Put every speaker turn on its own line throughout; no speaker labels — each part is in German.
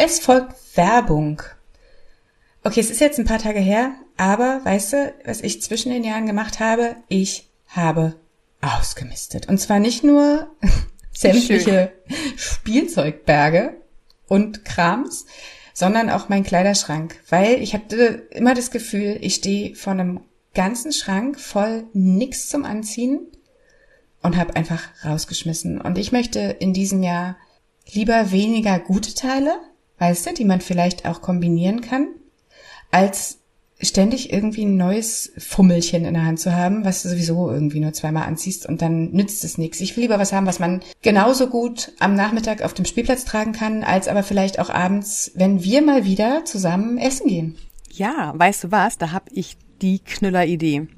Es folgt Werbung. Okay, es ist jetzt ein paar Tage her, aber weißt du, was ich zwischen den Jahren gemacht habe? Ich habe ausgemistet. Und zwar nicht nur sämtliche Spielzeugberge und Krams, sondern auch mein Kleiderschrank, weil ich hatte immer das Gefühl, ich stehe vor einem ganzen Schrank voll nix zum Anziehen und habe einfach rausgeschmissen. Und ich möchte in diesem Jahr lieber weniger gute Teile, weißt du, die man vielleicht auch kombinieren kann, als ständig irgendwie ein neues Fummelchen in der Hand zu haben, was du sowieso irgendwie nur zweimal anziehst und dann nützt es nichts. Ich will lieber was haben, was man genauso gut am Nachmittag auf dem Spielplatz tragen kann, als aber vielleicht auch abends, wenn wir mal wieder zusammen essen gehen.
Ja, weißt du was? Da hab ich die Knüller-Idee.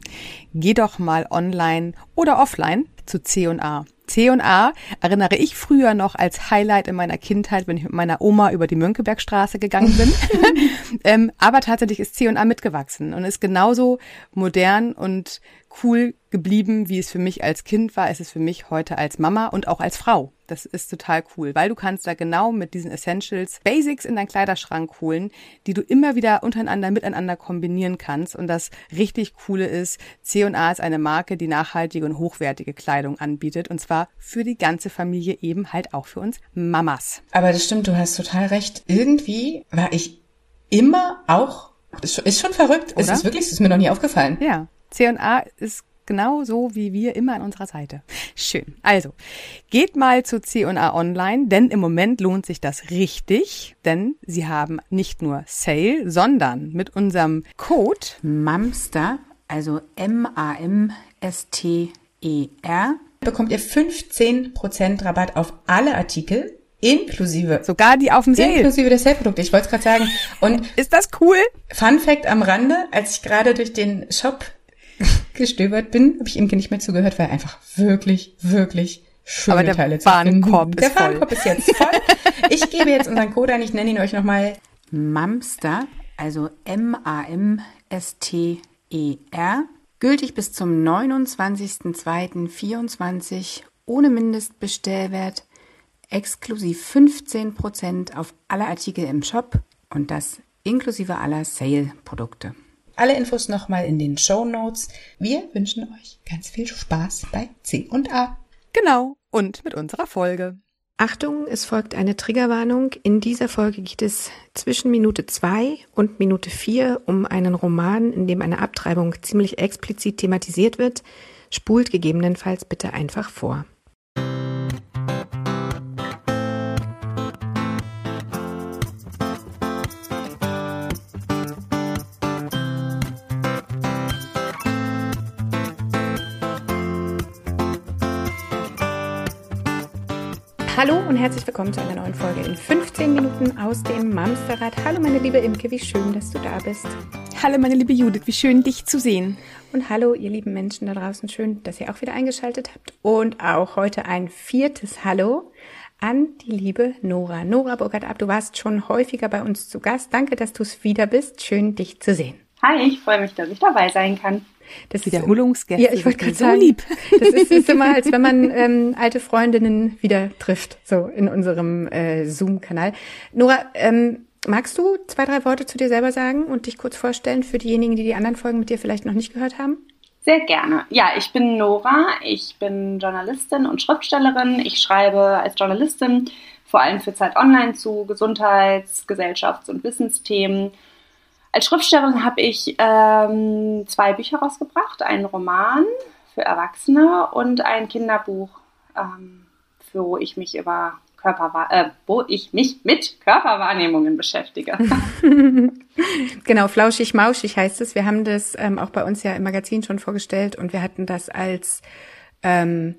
Geh doch mal online oder offline zu C&A. C&A erinnere ich früher noch als Highlight in meiner Kindheit, wenn ich mit meiner Oma über die Mönckebergstraße gegangen bin. ähm, aber tatsächlich ist C&A mitgewachsen und ist genauso modern und cool geblieben, wie es für mich als Kind war, ist es für mich heute als Mama und auch als Frau. Das ist total cool, weil du kannst da genau mit diesen Essentials Basics in deinen Kleiderschrank holen, die du immer wieder untereinander miteinander kombinieren kannst. Und das richtig coole ist, C&A ist eine Marke, die nachhaltige und hochwertige Kleidung anbietet. Und zwar für die ganze Familie eben halt auch für uns Mamas.
Aber das stimmt, du hast total recht. Irgendwie war ich immer auch, ist schon verrückt. Oder? Ist es wirklich, ist mir noch nie aufgefallen.
Ja. C&A ist genau so wie wir immer an unserer Seite. Schön. Also, geht mal zu C&A Online, denn im Moment lohnt sich das richtig, denn sie haben nicht nur Sale, sondern mit unserem Code
MAMSTER, also M-A-M-S-T-E-R, bekommt ihr 15% Rabatt auf alle Artikel inklusive
sogar die auf dem Sale
inklusive der Sale-Produkte. Ich wollte es gerade sagen. Und
ist das cool?
Fun Fact am Rande: Als ich gerade durch den Shop gestöbert bin, habe ich ihm nicht mehr zugehört, weil er einfach wirklich, wirklich schöne
Aber der
Teile
zu Warenkorb
Der Warenkorb ist jetzt voll. Ich gebe jetzt unseren Code ein, ich nenne ihn euch nochmal MAMSTER, also M-A-M-S-T-E-R, gültig bis zum 29.02.24 ohne Mindestbestellwert, exklusiv 15% auf alle Artikel im Shop und das inklusive aller Sale-Produkte. Alle Infos nochmal in den Show Notes. Wir wünschen euch ganz viel Spaß bei C und A.
Genau. Und mit unserer Folge.
Achtung, es folgt eine Triggerwarnung. In dieser Folge geht es zwischen Minute zwei und Minute vier um einen Roman, in dem eine Abtreibung ziemlich explizit thematisiert wird. Spult gegebenenfalls bitte einfach vor. Herzlich willkommen zu einer neuen Folge in 15 Minuten aus dem Mamsterrad. Hallo meine liebe Imke, wie schön, dass du da bist.
Hallo meine liebe Judith, wie schön dich zu sehen.
Und hallo ihr lieben Menschen da draußen, schön, dass ihr auch wieder eingeschaltet habt. Und auch heute ein viertes Hallo an die liebe Nora. Nora Burkhard ab, du warst schon häufiger bei uns zu Gast. Danke, dass du es wieder bist. Schön, dich zu sehen.
Hi, ich freue mich, dass ich dabei sein kann.
Das Wiederholungsgäste.
Ja, ich wollte gerade so sagen, lieb. Das ist, ist immer, als wenn man ähm, alte Freundinnen wieder trifft, so in unserem äh, Zoom-Kanal. Nora, ähm, magst du zwei, drei Worte zu dir selber sagen und dich kurz vorstellen für diejenigen, die die anderen Folgen mit dir vielleicht noch nicht gehört haben?
Sehr gerne. Ja, ich bin Nora. Ich bin Journalistin und Schriftstellerin. Ich schreibe als Journalistin vor allem für Zeit Online zu Gesundheits-, Gesellschafts- und Wissensthemen als Schriftstellerin habe ich ähm, zwei Bücher rausgebracht, einen Roman für Erwachsene und ein Kinderbuch, ähm, für wo ich mich über Körperwahr äh, wo ich mich mit Körperwahrnehmungen beschäftige.
genau, flauschig mauschig heißt es. Wir haben das ähm, auch bei uns ja im Magazin schon vorgestellt und wir hatten das als ähm,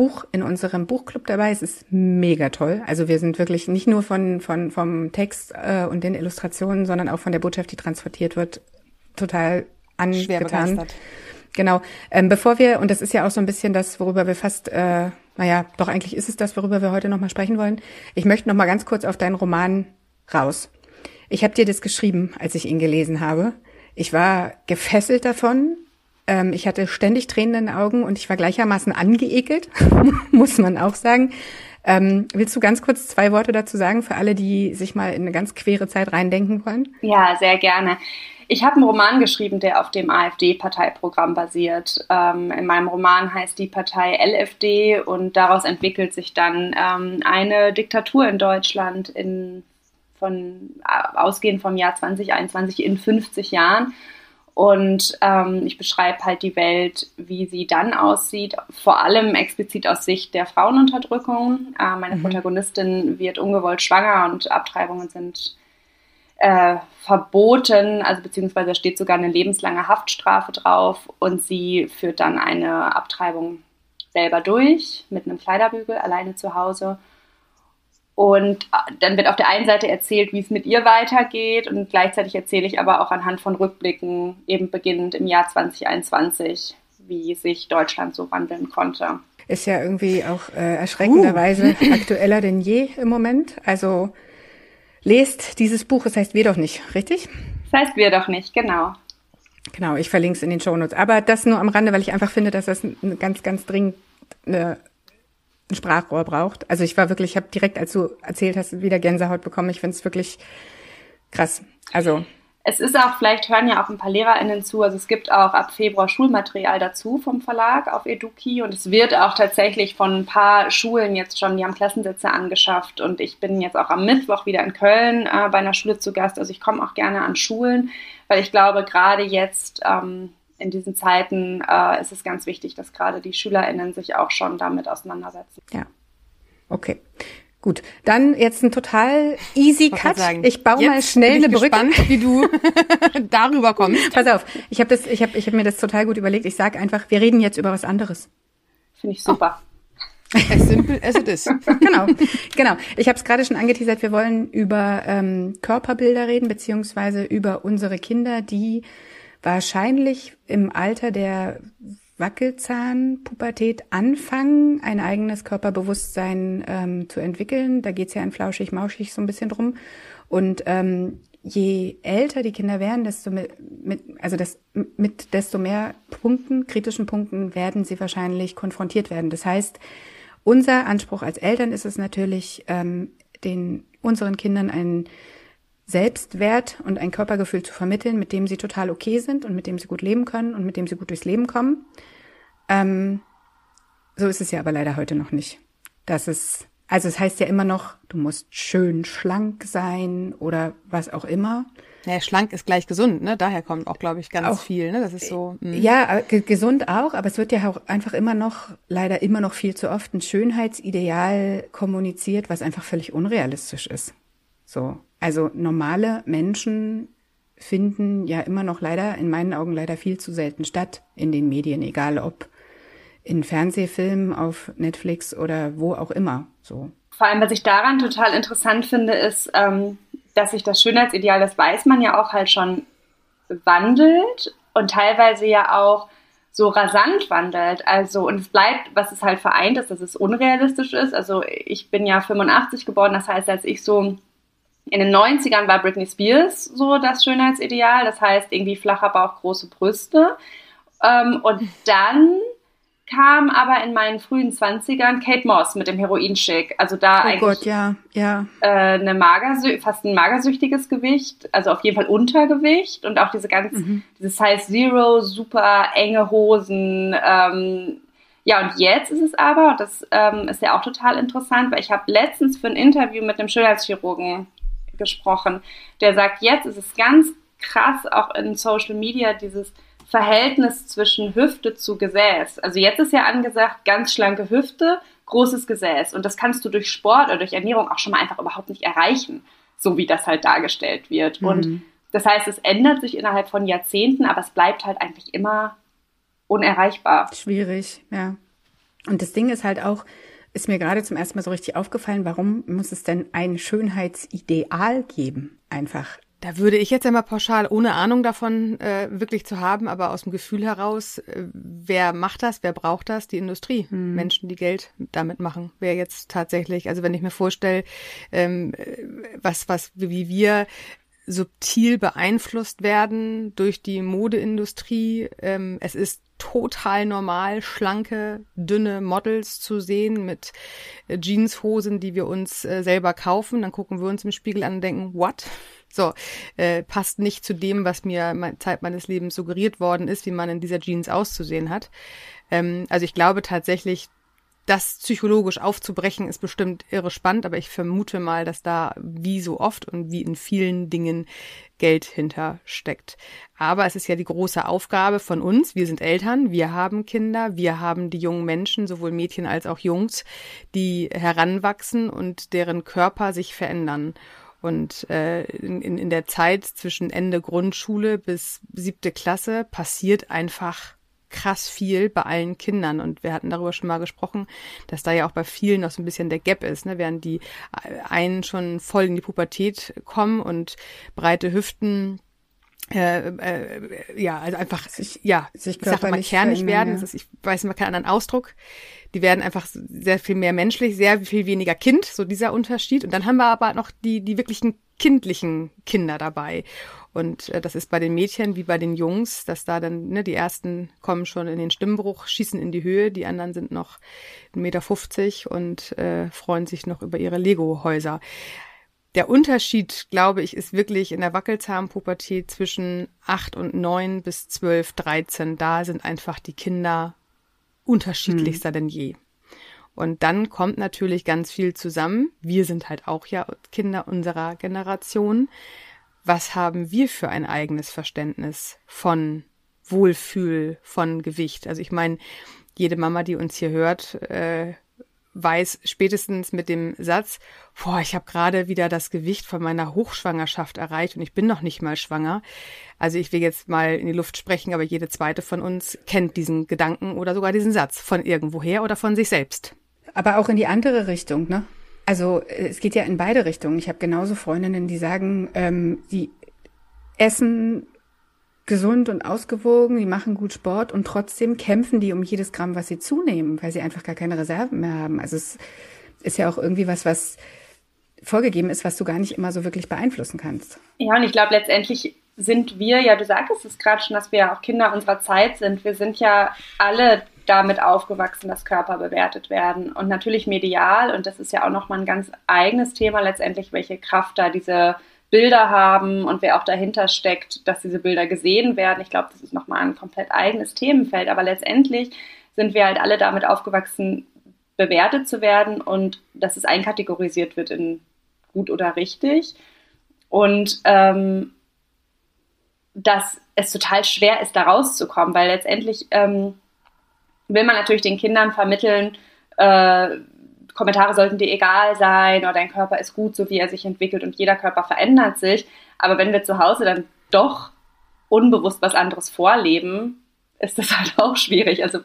Buch in unserem Buchclub dabei. Es ist mega toll. Also wir sind wirklich nicht nur von, von vom Text äh, und den Illustrationen, sondern auch von der Botschaft, die transportiert wird, total angetan. Genau. Ähm, bevor wir, und das ist ja auch so ein bisschen das, worüber wir fast, äh, naja, doch eigentlich ist es das, worüber wir heute nochmal sprechen wollen. Ich möchte nochmal ganz kurz auf deinen Roman raus. Ich habe dir das geschrieben, als ich ihn gelesen habe. Ich war gefesselt davon. Ähm, ich hatte ständig Tränen in den Augen und ich war gleichermaßen angeekelt, muss man auch sagen. Ähm, willst du ganz kurz zwei Worte dazu sagen für alle, die sich mal in eine ganz quere Zeit reindenken wollen?
Ja, sehr gerne. Ich habe einen Roman geschrieben, der auf dem AfD-Parteiprogramm basiert. Ähm, in meinem Roman heißt die Partei LFD und daraus entwickelt sich dann ähm, eine Diktatur in Deutschland in, von, ausgehend vom Jahr 2021 in 50 Jahren. Und ähm, ich beschreibe halt die Welt, wie sie dann aussieht, vor allem explizit aus Sicht der Frauenunterdrückung. Äh, meine mhm. Protagonistin wird ungewollt schwanger und Abtreibungen sind äh, verboten, also beziehungsweise steht sogar eine lebenslange Haftstrafe drauf und sie führt dann eine Abtreibung selber durch mit einem Kleiderbügel alleine zu Hause und äh, dann wird auf der einen Seite erzählt, wie es mit ihr weitergeht und gleichzeitig erzähle ich aber auch anhand von Rückblicken, eben beginnend im Jahr 2021, wie sich Deutschland so wandeln konnte.
Ist ja irgendwie auch äh, erschreckenderweise uh. aktueller denn je im Moment. Also lest dieses Buch, es heißt Wir doch nicht, richtig?
Es heißt Wir doch nicht, genau.
Genau, ich verlinke es in den Shownotes. Aber das nur am Rande, weil ich einfach finde, dass das ganz, ganz dringend eine ein Sprachrohr braucht. Also ich war wirklich, ich habe direkt, als du erzählt hast, wieder Gänsehaut bekommen. Ich finde es wirklich krass. Also
es ist auch, vielleicht hören ja auch ein paar LehrerInnen zu, also es gibt auch ab Februar Schulmaterial dazu vom Verlag auf Eduki und es wird auch tatsächlich von ein paar Schulen jetzt schon, die haben Klassensätze angeschafft und ich bin jetzt auch am Mittwoch wieder in Köln äh, bei einer Schule zu Gast, also ich komme auch gerne an Schulen, weil ich glaube, gerade jetzt ähm, in diesen Zeiten äh, ist es ganz wichtig, dass gerade die SchülerInnen sich auch schon damit auseinandersetzen.
Ja. Okay. Gut, dann jetzt ein total easy Cut.
Sagen,
ich baue mal schnell
bin
eine Brücke.
Gespannt, wie du darüber kommst.
Pass auf, ich habe das, ich habe, ich habe mir das total gut überlegt. Ich sage einfach, wir reden jetzt über was anderes.
Finde ich super.
Oh. As simple as it is.
genau, genau. Ich habe es gerade schon angeteasert. Wir wollen über ähm, Körperbilder reden beziehungsweise über unsere Kinder, die wahrscheinlich im Alter der Wackelzahnpubertät anfangen, ein eigenes Körperbewusstsein ähm, zu entwickeln. Da geht's ja in flauschig-mauschig so ein bisschen drum. Und ähm, je älter die Kinder werden, desto mit, mit also das, mit desto mehr Punkten, kritischen Punkten werden sie wahrscheinlich konfrontiert werden. Das heißt, unser Anspruch als Eltern ist es natürlich, ähm, den unseren Kindern einen Selbstwert und ein Körpergefühl zu vermitteln, mit dem sie total okay sind und mit dem sie gut leben können und mit dem sie gut durchs Leben kommen. Ähm, so ist es ja aber leider heute noch nicht. Das ist, also es heißt ja immer noch, du musst schön schlank sein oder was auch immer.
Ja, schlank ist gleich gesund, ne? Daher kommt auch, glaube ich, ganz auch, viel, ne? Das ist so.
Mh. Ja, gesund auch, aber es wird ja auch einfach immer noch, leider immer noch viel zu oft ein Schönheitsideal kommuniziert, was einfach völlig unrealistisch ist. So. Also normale Menschen finden ja immer noch leider, in meinen Augen leider viel zu selten statt in den Medien, egal ob in Fernsehfilmen, auf Netflix oder wo auch immer. So.
Vor allem, was ich daran total interessant finde, ist, ähm, dass sich das Schönheitsideal, das weiß man ja auch halt schon, wandelt und teilweise ja auch so rasant wandelt. Also, und es bleibt, was es halt vereint ist, dass es unrealistisch ist. Also, ich bin ja 85 geboren, das heißt, als ich so in den 90ern war Britney Spears so das Schönheitsideal, das heißt irgendwie flacher Bauch, große Brüste. Ähm, und dann kam aber in meinen frühen 20ern Kate Moss mit dem Heroinschick. Also da oh eigentlich
Gott, ja, ja.
Äh, eine Magersü fast ein magersüchtiges Gewicht, also auf jeden Fall Untergewicht und auch diese ganz, mhm. diese Size Zero, super enge Hosen. Ähm, ja, und jetzt ist es aber, und das ähm, ist ja auch total interessant, weil ich habe letztens für ein Interview mit einem Schönheitschirurgen gesprochen, der sagt, jetzt ist es ganz krass auch in Social Media dieses Verhältnis zwischen Hüfte zu Gesäß. Also jetzt ist ja angesagt, ganz schlanke Hüfte, großes Gesäß. Und das kannst du durch Sport oder durch Ernährung auch schon mal einfach überhaupt nicht erreichen, so wie das halt dargestellt wird. Mhm. Und das heißt, es ändert sich innerhalb von Jahrzehnten, aber es bleibt halt eigentlich immer unerreichbar.
Schwierig, ja. Und das Ding ist halt auch, ist mir gerade zum ersten Mal so richtig aufgefallen, warum muss es denn ein Schönheitsideal geben? Einfach.
Da würde ich jetzt einmal pauschal, ohne Ahnung davon äh, wirklich zu haben, aber aus dem Gefühl heraus, äh, wer macht das, wer braucht das? Die Industrie. Hm. Menschen, die Geld damit machen. Wer jetzt tatsächlich, also wenn ich mir vorstelle, ähm, was, was, wie wir subtil beeinflusst werden durch die Modeindustrie. Ähm, es ist total normal, schlanke, dünne Models zu sehen mit äh, Jeanshosen, die wir uns äh, selber kaufen. Dann gucken wir uns im Spiegel an und denken, what? So, äh, passt nicht zu dem, was mir Zeit meines Lebens suggeriert worden ist, wie man in dieser Jeans auszusehen hat. Ähm, also ich glaube tatsächlich, das psychologisch aufzubrechen ist bestimmt irre spannend, aber ich vermute mal, dass da wie so oft und wie in vielen Dingen Geld hintersteckt. Aber es ist ja die große Aufgabe von uns. Wir sind Eltern, wir haben Kinder, wir haben die jungen Menschen, sowohl Mädchen als auch Jungs, die heranwachsen und deren Körper sich verändern. Und äh, in, in der Zeit zwischen Ende Grundschule bis siebte Klasse passiert einfach krass viel bei allen Kindern. Und wir hatten darüber schon mal gesprochen, dass da ja auch bei vielen noch so ein bisschen der Gap ist, ne? während die einen schon voll in die Pubertät kommen und breite Hüften äh, äh, ja, also einfach, sich, ja, sich ich sag mal kernig werden. Ja. Ist, ich weiß immer keinen anderen Ausdruck. Die werden einfach sehr viel mehr menschlich, sehr viel weniger Kind, so dieser Unterschied. Und dann haben wir aber noch die, die wirklichen kindlichen Kinder dabei. Und äh, das ist bei den Mädchen wie bei den Jungs, dass da dann, ne, die ersten kommen schon in den Stimmbruch, schießen in die Höhe, die anderen sind noch 1,50 Meter und äh, freuen sich noch über ihre Lego-Häuser. Der Unterschied, glaube ich, ist wirklich in der Wackelzahnpubertät zwischen 8 und 9 bis 12, 13. Da sind einfach die Kinder unterschiedlichster hm. denn je. Und dann kommt natürlich ganz viel zusammen. Wir sind halt auch ja Kinder unserer Generation was haben wir für ein eigenes Verständnis von Wohlfühl, von Gewicht? Also ich meine, jede Mama, die uns hier hört, äh, weiß spätestens mit dem Satz, boah, ich habe gerade wieder das Gewicht von meiner Hochschwangerschaft erreicht und ich bin noch nicht mal schwanger. Also ich will jetzt mal in die Luft sprechen, aber jede zweite von uns kennt diesen Gedanken oder sogar diesen Satz von irgendwoher oder von sich selbst.
Aber auch in die andere Richtung, ne? Also es geht ja in beide Richtungen. Ich habe genauso Freundinnen, die sagen, ähm, die essen gesund und ausgewogen, die machen gut Sport und trotzdem kämpfen die um jedes Gramm, was sie zunehmen, weil sie einfach gar keine Reserven mehr haben. Also es ist ja auch irgendwie was, was vorgegeben ist, was du gar nicht immer so wirklich beeinflussen kannst.
Ja, und ich glaube, letztendlich sind wir, ja, du sagtest es gerade schon, dass wir ja auch Kinder unserer Zeit sind. Wir sind ja alle damit aufgewachsen, dass Körper bewertet werden. Und natürlich medial, und das ist ja auch nochmal ein ganz eigenes Thema letztendlich, welche Kraft da diese Bilder haben und wer auch dahinter steckt, dass diese Bilder gesehen werden. Ich glaube, das ist nochmal ein komplett eigenes Themenfeld. Aber letztendlich sind wir halt alle damit aufgewachsen, bewertet zu werden und dass es einkategorisiert wird in gut oder richtig. Und ähm, dass es total schwer ist, da rauszukommen, weil letztendlich ähm, will man natürlich den Kindern vermitteln, äh, Kommentare sollten dir egal sein oder dein Körper ist gut, so wie er sich entwickelt und jeder Körper verändert sich. Aber wenn wir zu Hause dann doch unbewusst was anderes vorleben, ist das halt auch schwierig. Also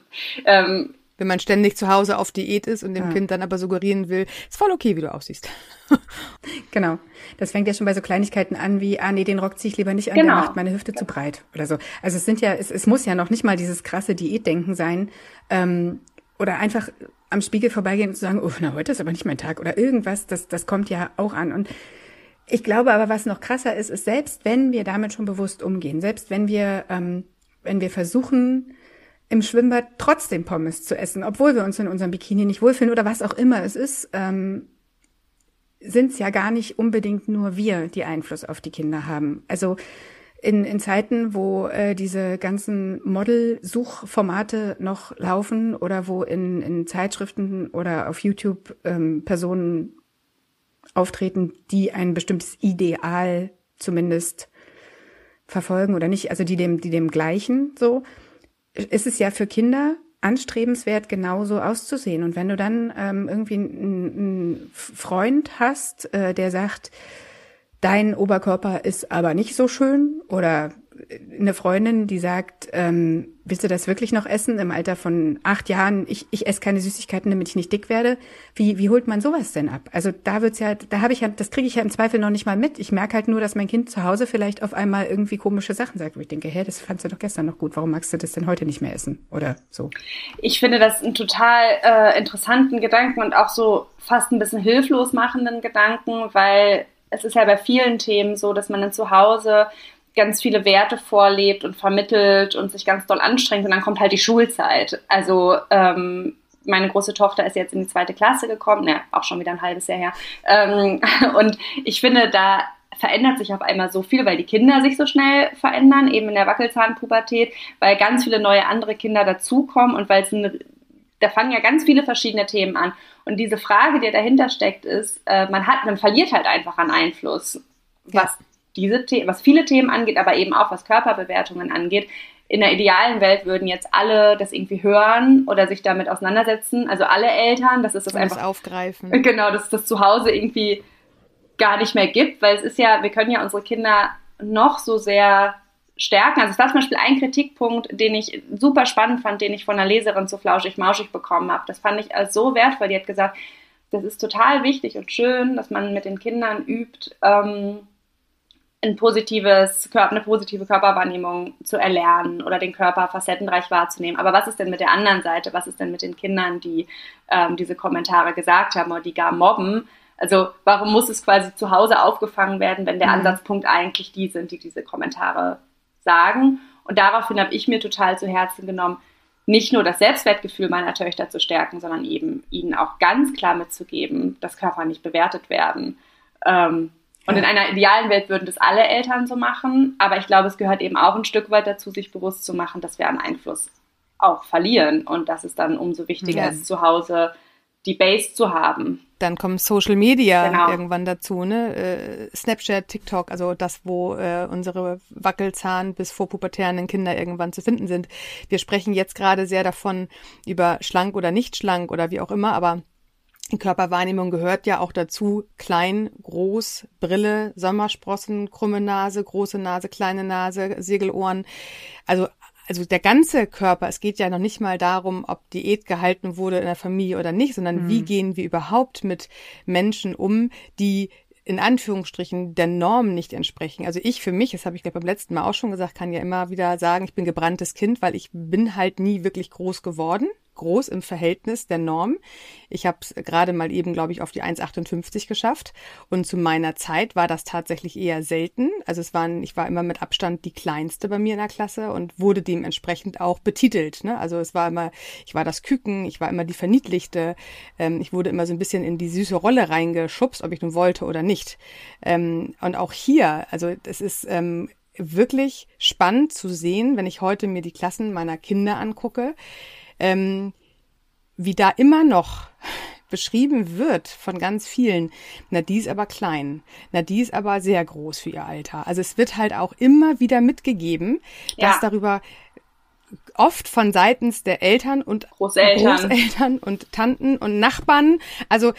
ähm, wenn man ständig zu Hause auf Diät ist und dem ja. Kind dann aber suggerieren will, ist voll okay, wie du aussiehst.
genau. Das fängt ja schon bei so Kleinigkeiten an wie, ah nee, den Rock ziehe ich lieber nicht an, genau. der macht meine Hüfte zu breit oder so. Also es sind ja, es, es muss ja noch nicht mal dieses krasse Diätdenken sein. Ähm, oder einfach am Spiegel vorbeigehen und zu sagen, oh, na, heute ist aber nicht mein Tag oder irgendwas, das, das kommt ja auch an. Und ich glaube aber, was noch krasser ist, ist, selbst wenn wir damit schon bewusst umgehen, selbst wenn wir, ähm, wenn wir versuchen, im Schwimmbad trotzdem Pommes zu essen, obwohl wir uns in unserem Bikini nicht wohlfühlen oder was auch immer es ist, ähm, sind es ja gar nicht unbedingt nur wir, die Einfluss auf die Kinder haben. Also in, in Zeiten, wo äh, diese ganzen Model-Suchformate noch laufen oder wo in, in Zeitschriften oder auf YouTube ähm, Personen auftreten, die ein bestimmtes Ideal zumindest verfolgen oder nicht, also die dem, die dem gleichen so, ist es ja für Kinder anstrebenswert, genauso auszusehen. Und wenn du dann ähm, irgendwie einen, Freund hast, äh, der sagt, dein Oberkörper ist aber nicht so schön oder eine Freundin, die sagt, ähm, willst du das wirklich noch essen im Alter von acht Jahren? Ich, ich esse keine Süßigkeiten, damit ich nicht dick werde. Wie, wie holt man sowas denn ab? Also da wird's ja, da habe ich ja, das kriege ich ja im Zweifel noch nicht mal mit. Ich merke halt nur, dass mein Kind zu Hause vielleicht auf einmal irgendwie komische Sachen sagt, wo ich denke, hä, das fandst du doch gestern noch gut. Warum magst du das denn heute nicht mehr essen? Oder so.
Ich finde das einen total äh, interessanten Gedanken und auch so fast ein bisschen hilflos machenden Gedanken, weil es ist ja bei vielen Themen so, dass man dann zu Hause ganz viele Werte vorlebt und vermittelt und sich ganz doll anstrengt und dann kommt halt die Schulzeit. Also ähm, meine große Tochter ist jetzt in die zweite Klasse gekommen, ne, auch schon wieder ein halbes Jahr her. Ähm, und ich finde, da verändert sich auf einmal so viel, weil die Kinder sich so schnell verändern, eben in der Wackelzahnpubertät, weil ganz viele neue andere Kinder dazukommen und weil es ein, da fangen ja ganz viele verschiedene Themen an. Und diese Frage, die dahinter steckt, ist, äh, man hat, man verliert halt einfach an Einfluss, was ja. Diese The was viele Themen angeht, aber eben auch was Körperbewertungen angeht. In der idealen Welt würden jetzt alle das irgendwie hören oder sich damit auseinandersetzen. Also alle Eltern, das ist das
Und
einfach
das aufgreifen.
Genau, dass das zu Hause irgendwie gar nicht mehr gibt, weil es ist ja, wir können ja unsere Kinder noch so sehr stärken. Also das war zum Beispiel ein Kritikpunkt, den ich super spannend fand, den ich von einer Leserin zu Flauschig Mauschig bekommen habe. Das fand ich als so wertvoll. Die hat gesagt, das ist total wichtig und schön, dass man mit den Kindern übt, ähm, ein positives, eine positive Körperwahrnehmung zu erlernen oder den Körper facettenreich wahrzunehmen. Aber was ist denn mit der anderen Seite? Was ist denn mit den Kindern, die ähm, diese Kommentare gesagt haben oder die gar mobben? Also warum muss es quasi zu Hause aufgefangen werden, wenn der mhm. Ansatzpunkt eigentlich die sind, die diese Kommentare sagen? Und daraufhin habe ich mir total zu Herzen genommen, nicht nur das Selbstwertgefühl meiner Töchter zu stärken, sondern eben ihnen auch ganz klar mitzugeben, dass Körper nicht bewertet werden. Ähm, und in einer idealen Welt würden das alle Eltern so machen, aber ich glaube, es gehört eben auch ein Stück weit dazu, sich bewusst zu machen, dass wir an Einfluss auch verlieren und dass es dann umso wichtiger ja. ist, zu Hause die Base zu haben.
Dann kommen Social Media genau. irgendwann dazu, ne? Äh, Snapchat, TikTok, also das, wo äh, unsere Wackelzahn bis vorpubertären Kinder irgendwann zu finden sind. Wir sprechen jetzt gerade sehr davon über schlank oder nicht schlank oder wie auch immer, aber Körperwahrnehmung gehört ja auch dazu. Klein, groß, Brille, Sommersprossen, krumme Nase, große Nase, kleine Nase, Segelohren. Also also der ganze Körper, es geht ja noch nicht mal darum, ob Diät gehalten wurde in der Familie oder nicht, sondern mhm. wie gehen wir überhaupt mit Menschen um, die in Anführungsstrichen der Norm nicht entsprechen. Also ich für mich, das habe ich glaube beim letzten Mal auch schon gesagt, kann ja immer wieder sagen, ich bin gebranntes Kind, weil ich bin halt nie wirklich groß geworden groß im Verhältnis der Norm. Ich habe es gerade mal eben, glaube ich, auf die 1,58 geschafft. Und zu meiner Zeit war das tatsächlich eher selten. Also es waren, ich war immer mit Abstand die kleinste bei mir in der Klasse und wurde dementsprechend auch betitelt. Ne? Also es war immer, ich war das Küken, ich war immer die Verniedlichte. Ähm, ich wurde immer so ein bisschen in die süße Rolle reingeschubst, ob ich nun wollte oder nicht. Ähm, und auch hier, also es ist ähm, wirklich spannend zu sehen, wenn ich heute mir die Klassen meiner Kinder angucke ähm, wie da immer noch beschrieben wird von ganz vielen, na, die ist aber klein, na, die ist aber sehr groß für ihr Alter. Also es wird halt auch immer wieder mitgegeben, ja. dass darüber oft von seitens der Eltern und
Großeltern.
Großeltern und Tanten und Nachbarn. Also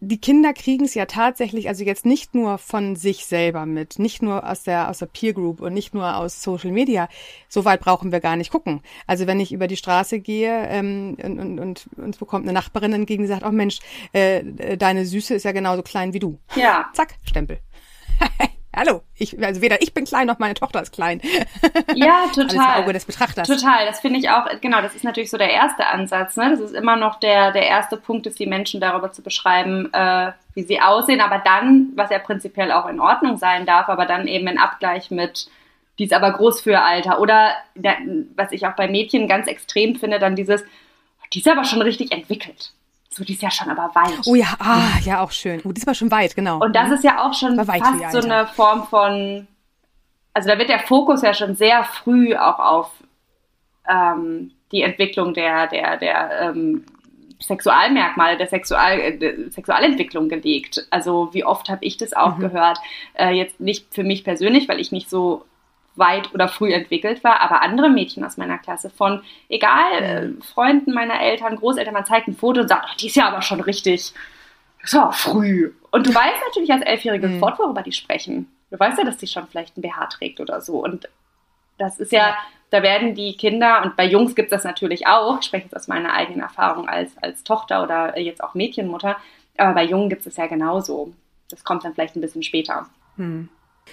die Kinder kriegen es ja tatsächlich, also jetzt nicht nur von sich selber mit, nicht nur aus der aus der Peer Group und nicht nur aus Social Media. So weit brauchen wir gar nicht gucken. Also wenn ich über die Straße gehe ähm, und, und, und uns bekommt eine Nachbarin entgegen, die sagt, oh Mensch, äh, deine Süße ist ja genauso klein wie du.
Ja.
Zack, Stempel. Hallo, ich, also weder ich bin klein noch meine Tochter ist klein.
Ja, total.
Alles Auge des Betrachters.
Total, das finde ich auch, genau, das ist natürlich so der erste Ansatz. Ne? Das ist immer noch der, der erste Punkt, ist die Menschen darüber zu beschreiben, äh, wie sie aussehen, aber dann, was ja prinzipiell auch in Ordnung sein darf, aber dann eben in Abgleich mit, die ist aber groß für ihr Alter. Oder was ich auch bei Mädchen ganz extrem finde, dann dieses, die ist aber schon richtig entwickelt. So, die ist ja schon aber weit.
Oh ja, ah, ja, auch schön. Oh, die ist aber schon weit, genau.
Und das mhm. ist ja auch schon fast so eine Form von, also da wird der Fokus ja schon sehr früh auch auf ähm, die Entwicklung der, der, der ähm, Sexualmerkmale, der, Sexual, äh, der Sexualentwicklung gelegt. Also wie oft habe ich das auch mhm. gehört? Äh, jetzt nicht für mich persönlich, weil ich nicht so weit oder früh entwickelt war, aber andere Mädchen aus meiner Klasse von, egal, äh, Freunden meiner Eltern, Großeltern, man zeigt ein Foto und sagt, ach, die ist ja aber schon richtig, so früh. Und du weißt natürlich als Elfjährige mhm. sofort, worüber die sprechen. Du weißt ja, dass die schon vielleicht ein BH trägt oder so. Und das ist ja, da werden die Kinder, und bei Jungs gibt es das natürlich auch, ich spreche jetzt aus meiner eigenen Erfahrung als, als Tochter oder jetzt auch Mädchenmutter, aber bei Jungen gibt es ja genauso. Das kommt dann vielleicht ein bisschen später.
Hm.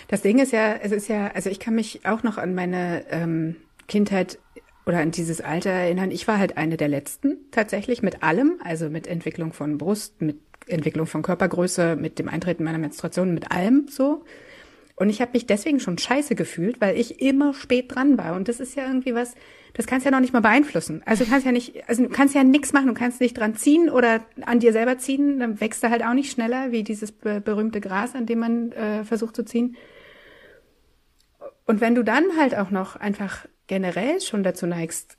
Das Ding ist ja, es ist ja, also ich kann mich auch noch an meine ähm, Kindheit oder an dieses Alter erinnern. Ich war halt eine der letzten tatsächlich mit allem, also mit Entwicklung von Brust, mit Entwicklung von Körpergröße, mit dem Eintreten meiner Menstruation, mit allem so. Und ich habe mich deswegen schon scheiße gefühlt, weil ich immer spät dran war. Und das ist ja irgendwie was, das kannst du ja noch nicht mal beeinflussen. Also du kannst ja nicht, also du kannst ja nichts machen, du kannst nicht dran ziehen oder an dir selber ziehen, dann wächst er halt auch nicht schneller wie dieses berühmte Gras, an dem man äh, versucht zu ziehen. Und wenn du dann halt auch noch einfach generell schon dazu neigst,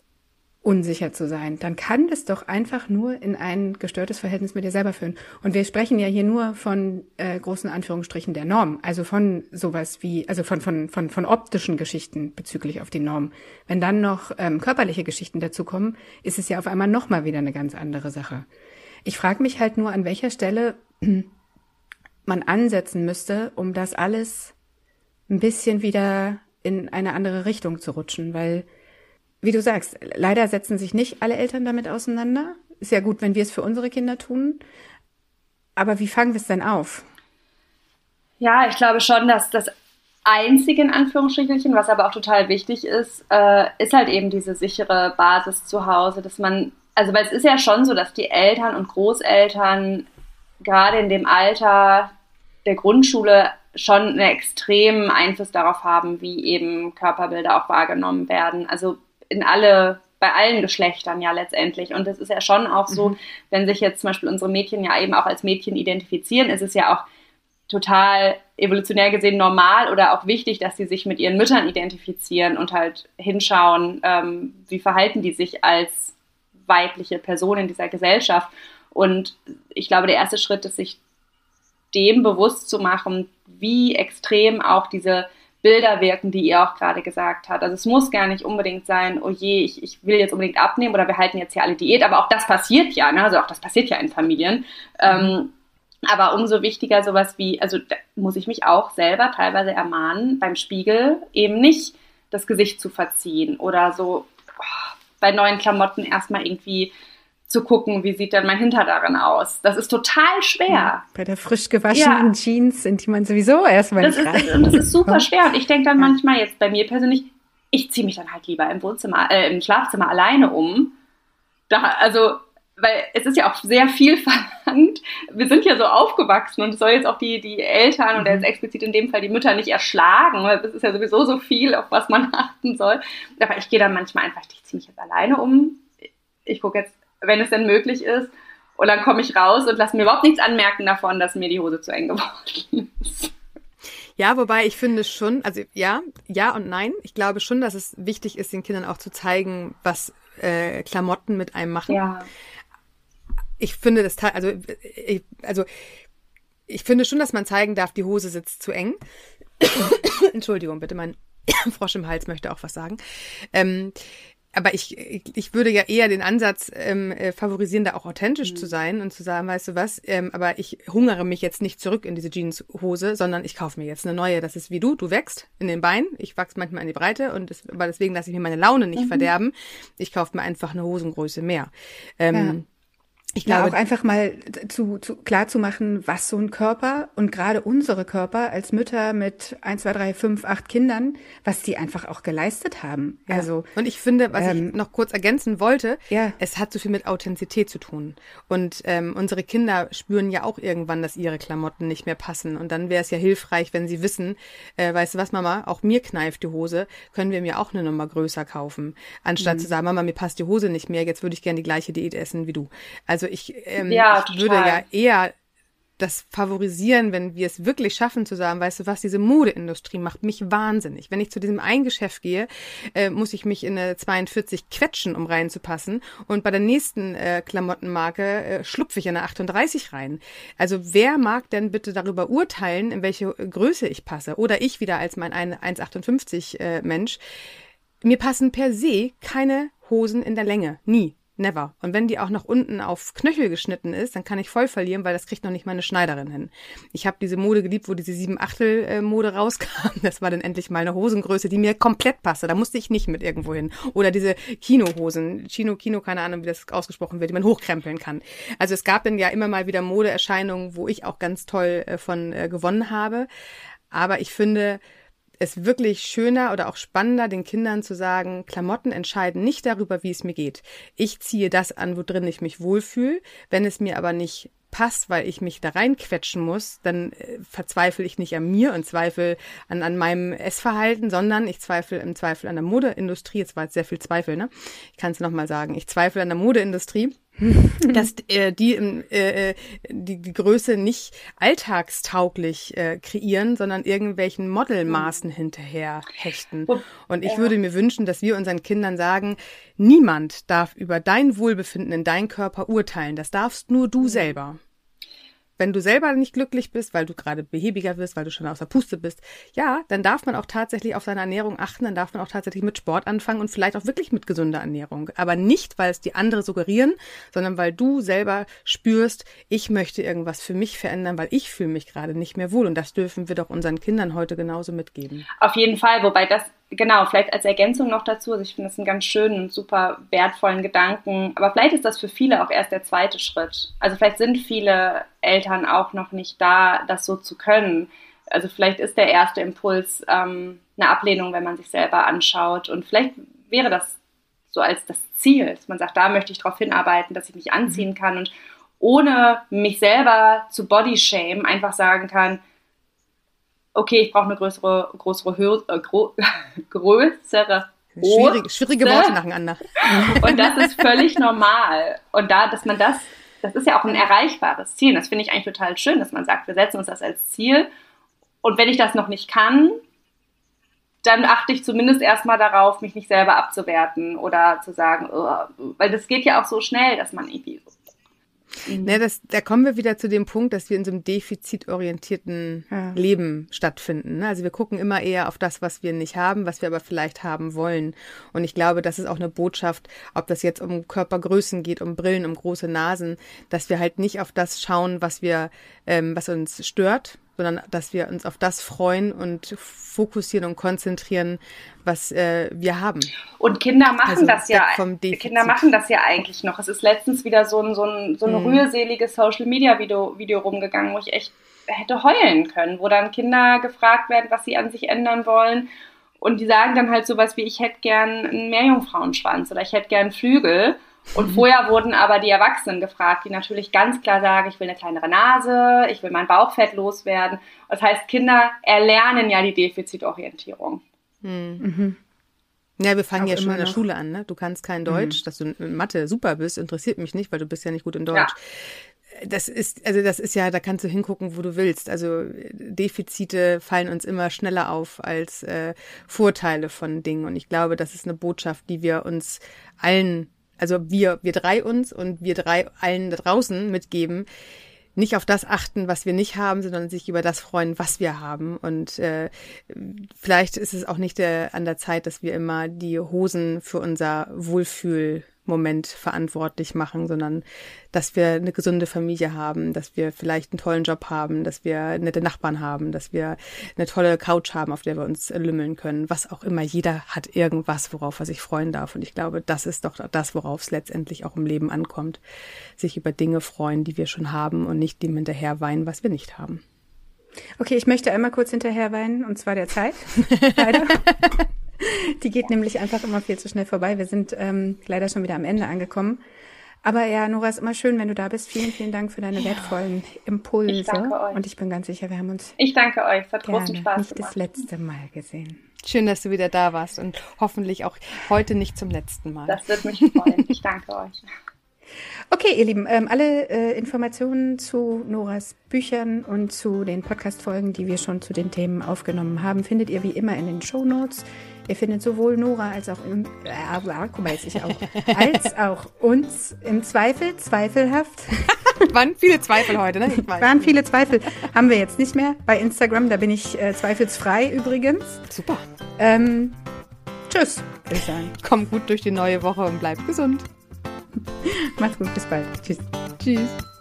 unsicher zu sein, dann kann das doch einfach nur in ein gestörtes Verhältnis mit dir selber führen. Und wir sprechen ja hier nur von äh, großen Anführungsstrichen der Norm, also von sowas wie, also von von von von optischen Geschichten bezüglich auf die Norm. Wenn dann noch ähm, körperliche Geschichten dazukommen, ist es ja auf einmal noch mal wieder eine ganz andere Sache. Ich frage mich halt nur, an welcher Stelle man ansetzen müsste, um das alles ein bisschen wieder in eine andere Richtung zu rutschen, weil wie du sagst, leider setzen sich nicht alle Eltern damit auseinander. Ist ja gut, wenn wir es für unsere Kinder tun. Aber wie fangen wir es denn auf?
Ja, ich glaube schon, dass das einzige in Anführungsstrichen, was aber auch total wichtig ist, äh, ist halt eben diese sichere Basis zu Hause, dass man, also weil es ist ja schon so, dass die Eltern und Großeltern gerade in dem Alter der Grundschule schon einen extremen Einfluss darauf haben, wie eben Körperbilder auch wahrgenommen werden. Also in alle, bei allen Geschlechtern ja letztendlich. Und das ist ja schon auch so, mhm. wenn sich jetzt zum Beispiel unsere Mädchen ja eben auch als Mädchen identifizieren, ist es ja auch total evolutionär gesehen normal oder auch wichtig, dass sie sich mit ihren Müttern identifizieren und halt hinschauen, ähm, wie verhalten die sich als weibliche Person in dieser Gesellschaft. Und ich glaube, der erste Schritt ist, sich dem bewusst zu machen, wie extrem auch diese Bilder wirken, die ihr auch gerade gesagt habt. Also es muss gar nicht unbedingt sein, oh je, ich, ich will jetzt unbedingt abnehmen oder wir halten jetzt hier alle Diät, aber auch das passiert ja, ne? also auch das passiert ja in Familien. Ähm, aber umso wichtiger sowas wie, also da muss ich mich auch selber teilweise ermahnen, beim Spiegel eben nicht das Gesicht zu verziehen oder so oh, bei neuen Klamotten erstmal irgendwie zu gucken, wie sieht denn mein Hinter darin aus. Das ist total schwer.
Bei der frisch gewaschenen ja. Jeans, in die man sowieso erstmal
das ist, Und das ist super schwer. Und ich denke dann manchmal jetzt bei mir persönlich, ich ziehe mich dann halt lieber im Wohnzimmer, äh, im Schlafzimmer alleine um. Da, also, weil es ist ja auch sehr viel verlangt. Wir sind ja so aufgewachsen und es soll jetzt auch die, die Eltern mhm. und jetzt explizit in dem Fall die Mütter nicht erschlagen, weil das ist ja sowieso so viel, auf was man achten soll. Aber ich gehe dann manchmal einfach, ich ziehe mich jetzt alleine um. Ich gucke jetzt wenn es denn möglich ist. Und dann komme ich raus und lasse mir überhaupt nichts anmerken davon, dass mir die Hose zu eng geworden ist.
Ja, wobei ich finde schon, also ja, ja und nein. Ich glaube schon, dass es wichtig ist, den Kindern auch zu zeigen, was äh, Klamotten mit einem machen. Ja. Ich finde das, also, ich, also ich finde schon, dass man zeigen darf, die Hose sitzt zu eng. Entschuldigung, bitte, mein Frosch im Hals möchte auch was sagen. Ähm, aber ich, ich würde ja eher den Ansatz ähm, äh, favorisieren, da auch authentisch mhm. zu sein und zu sagen, weißt du was, ähm, aber ich hungere mich jetzt nicht zurück in diese Jeanshose, sondern ich kaufe mir jetzt eine neue. Das ist wie du, du wächst in den Beinen. Ich wachse manchmal in die Breite und das, aber deswegen lasse ich mir meine Laune nicht mhm. verderben. Ich kaufe mir einfach eine Hosengröße mehr. Ähm, ja.
Ich glaube, ja, auch einfach mal zu, zu klar zu machen, was so ein Körper und gerade unsere Körper als Mütter mit eins, zwei, drei, fünf, acht Kindern, was die einfach auch geleistet haben.
Ja. Also und ich finde, was ähm, ich noch kurz ergänzen wollte, ja. es hat so viel mit Authentizität zu tun. Und ähm, unsere Kinder spüren ja auch irgendwann, dass ihre Klamotten nicht mehr passen. Und dann wäre es ja hilfreich, wenn sie wissen, äh, weißt du was, Mama, auch mir kneift die Hose, können wir mir auch eine Nummer größer kaufen, anstatt mhm. zu sagen, Mama, mir passt die Hose nicht mehr, jetzt würde ich gerne die gleiche Diät essen wie du. Also ich, ähm, ja, ich würde ja eher das favorisieren, wenn wir es wirklich schaffen zu sagen, weißt du was, diese Modeindustrie macht mich wahnsinnig. Wenn ich zu diesem ein Geschäft gehe, äh, muss ich mich in eine 42 quetschen, um reinzupassen. Und bei der nächsten äh, Klamottenmarke äh, schlupfe ich in eine 38 rein. Also wer mag denn bitte darüber urteilen, in welche Größe ich passe? Oder ich wieder als mein 1,58 äh, Mensch. Mir passen per se keine Hosen in der Länge. Nie. Never. Und wenn die auch nach unten auf Knöchel geschnitten ist, dann kann ich voll verlieren, weil das kriegt noch nicht meine Schneiderin hin. Ich habe diese Mode geliebt, wo diese sieben Achtel Mode rauskam. Das war dann endlich mal eine Hosengröße, die mir komplett passte. Da musste ich nicht mit irgendwo hin. Oder diese Kinohosen, Chino, Kino, keine Ahnung, wie das ausgesprochen wird, die man hochkrempeln kann. Also es gab dann ja immer mal wieder Modeerscheinungen, wo ich auch ganz toll äh, von äh, gewonnen habe. Aber ich finde, es wirklich schöner oder auch spannender, den Kindern zu sagen, Klamotten entscheiden nicht darüber, wie es mir geht. Ich ziehe das an, wo drin ich mich wohlfühle. Wenn es mir aber nicht passt, weil ich mich da reinquetschen muss, dann äh, verzweifle ich nicht an mir und zweifle an, an meinem Essverhalten, sondern ich zweifle im Zweifel an der Modeindustrie. Jetzt war jetzt sehr viel Zweifel, ne? Ich kann es nochmal sagen. Ich zweifle an der Modeindustrie dass äh, die, äh, äh, die die Größe nicht alltagstauglich äh, kreieren, sondern irgendwelchen Modelmaßen hinterher hechten. Und ich würde mir wünschen, dass wir unseren Kindern sagen, niemand darf über dein Wohlbefinden in deinen Körper urteilen. Das darfst nur du selber wenn du selber nicht glücklich bist, weil du gerade behäbiger wirst, weil du schon aus der Puste bist, ja, dann darf man auch tatsächlich auf seine Ernährung achten, dann darf man auch tatsächlich mit Sport anfangen und vielleicht auch wirklich mit gesunder Ernährung. Aber nicht, weil es die andere suggerieren, sondern weil du selber spürst, ich möchte irgendwas für mich verändern, weil ich fühle mich gerade nicht mehr wohl. Und das dürfen wir doch unseren Kindern heute genauso mitgeben.
Auf jeden Fall, wobei das genau, vielleicht als Ergänzung noch dazu, also ich finde das einen ganz schönen und super wertvollen Gedanken, aber vielleicht ist das für viele auch erst der zweite Schritt. Also vielleicht sind viele Eltern auch noch nicht da, das so zu können. Also vielleicht ist der erste Impuls ähm, eine Ablehnung, wenn man sich selber anschaut und vielleicht wäre das so als das Ziel, dass man sagt, da möchte ich darauf hinarbeiten, dass ich mich anziehen kann und ohne mich selber zu body shame einfach sagen kann, okay, ich brauche eine größere, größere Höhe, äh, gro größere
Schwierige, schwierige Worte nacheinander.
Und das ist völlig normal. Und da, dass man das, das ist ja auch ein erreichbares Ziel. Das finde ich eigentlich total schön, dass man sagt, wir setzen uns das als Ziel. Und wenn ich das noch nicht kann, dann achte ich zumindest erstmal darauf, mich nicht selber abzuwerten oder zu sagen, oh, weil das geht ja auch so schnell, dass man irgendwie so
Mhm. Ne, das, da kommen wir wieder zu dem Punkt, dass wir in so einem defizitorientierten ja. Leben stattfinden. Ne? Also wir gucken immer eher auf das, was wir nicht haben, was wir aber vielleicht haben wollen. Und ich glaube, das ist auch eine Botschaft, ob das jetzt um Körpergrößen geht, um Brillen, um große Nasen, dass wir halt nicht auf das schauen, was wir, ähm, was uns stört, sondern dass wir uns auf das freuen und fokussieren und konzentrieren, was äh, wir haben.
Und Kinder machen also das ja. Kinder machen das ja eigentlich noch. Es ist letztens wieder so ein, so ein, so ein mhm. rührseliges Social Media Video, Video rumgegangen, wo ich echt hätte heulen können, wo dann Kinder gefragt werden, was sie an sich ändern wollen. Und die sagen dann halt sowas wie, ich hätte gern einen Meerjungfrauenschwanz oder ich hätte gern Flügel. Und vorher wurden aber die Erwachsenen gefragt, die natürlich ganz klar sagen, ich will eine kleinere Nase, ich will mein Bauchfett loswerden. Das heißt, Kinder erlernen ja die Defizitorientierung.
Hm. Mhm. Ja, wir fangen Auch ja schon in der noch. Schule an, ne? Du kannst kein Deutsch, mhm. dass du in Mathe super bist, interessiert mich nicht, weil du bist ja nicht gut in Deutsch. Ja. Das ist, also das ist ja, da kannst du hingucken, wo du willst. Also Defizite fallen uns immer schneller auf als äh, Vorteile von Dingen. Und ich glaube, das ist eine Botschaft, die wir uns allen also wir, wir drei uns und wir drei allen da draußen mitgeben, nicht auf das achten, was wir nicht haben, sondern sich über das freuen, was wir haben. Und äh, vielleicht ist es auch nicht der, an der Zeit, dass wir immer die Hosen für unser Wohlfühl Moment verantwortlich machen, sondern dass wir eine gesunde Familie haben, dass wir vielleicht einen tollen Job haben, dass wir nette Nachbarn haben, dass wir eine tolle Couch haben, auf der wir uns lümmeln können, was auch immer. Jeder hat irgendwas, worauf er sich freuen darf. Und ich glaube, das ist doch das, worauf es letztendlich auch im Leben ankommt. Sich über Dinge freuen, die wir schon haben und nicht dem hinterher weinen, was wir nicht haben.
Okay, ich möchte einmal kurz hinterher weinen, und zwar der Zeit. Leider. Die geht nämlich einfach immer viel zu schnell vorbei. Wir sind ähm, leider schon wieder am Ende angekommen. Aber ja, Nora, ist immer schön, wenn du da bist. Vielen, vielen Dank für deine wertvollen Impulse. Ich danke euch. Und ich bin ganz sicher, wir haben uns.
Ich danke euch. Es hat großen Spaß
nicht gemacht. das letzte Mal gesehen.
Schön, dass du wieder da warst und hoffentlich auch heute nicht zum letzten Mal.
Das wird mich freuen. Ich danke euch.
Okay, ihr Lieben, ähm, alle äh, Informationen zu Noras Büchern und zu den Podcast-Folgen, die wir schon zu den Themen aufgenommen haben, findet ihr wie immer in den Show Notes. Ihr findet sowohl Nora als auch, im, äh, guck mal, jetzt ich auch, als auch uns im Zweifel, zweifelhaft.
Waren viele Zweifel heute, ne?
Waren viele Zweifel. Haben wir jetzt nicht mehr bei Instagram, da bin ich äh, zweifelsfrei übrigens.
Super.
Ähm, tschüss,
würde ich sagen. Komm gut durch die neue Woche und bleib gesund.
Macht's gut, bis bald. Tschüss.
Tschüss.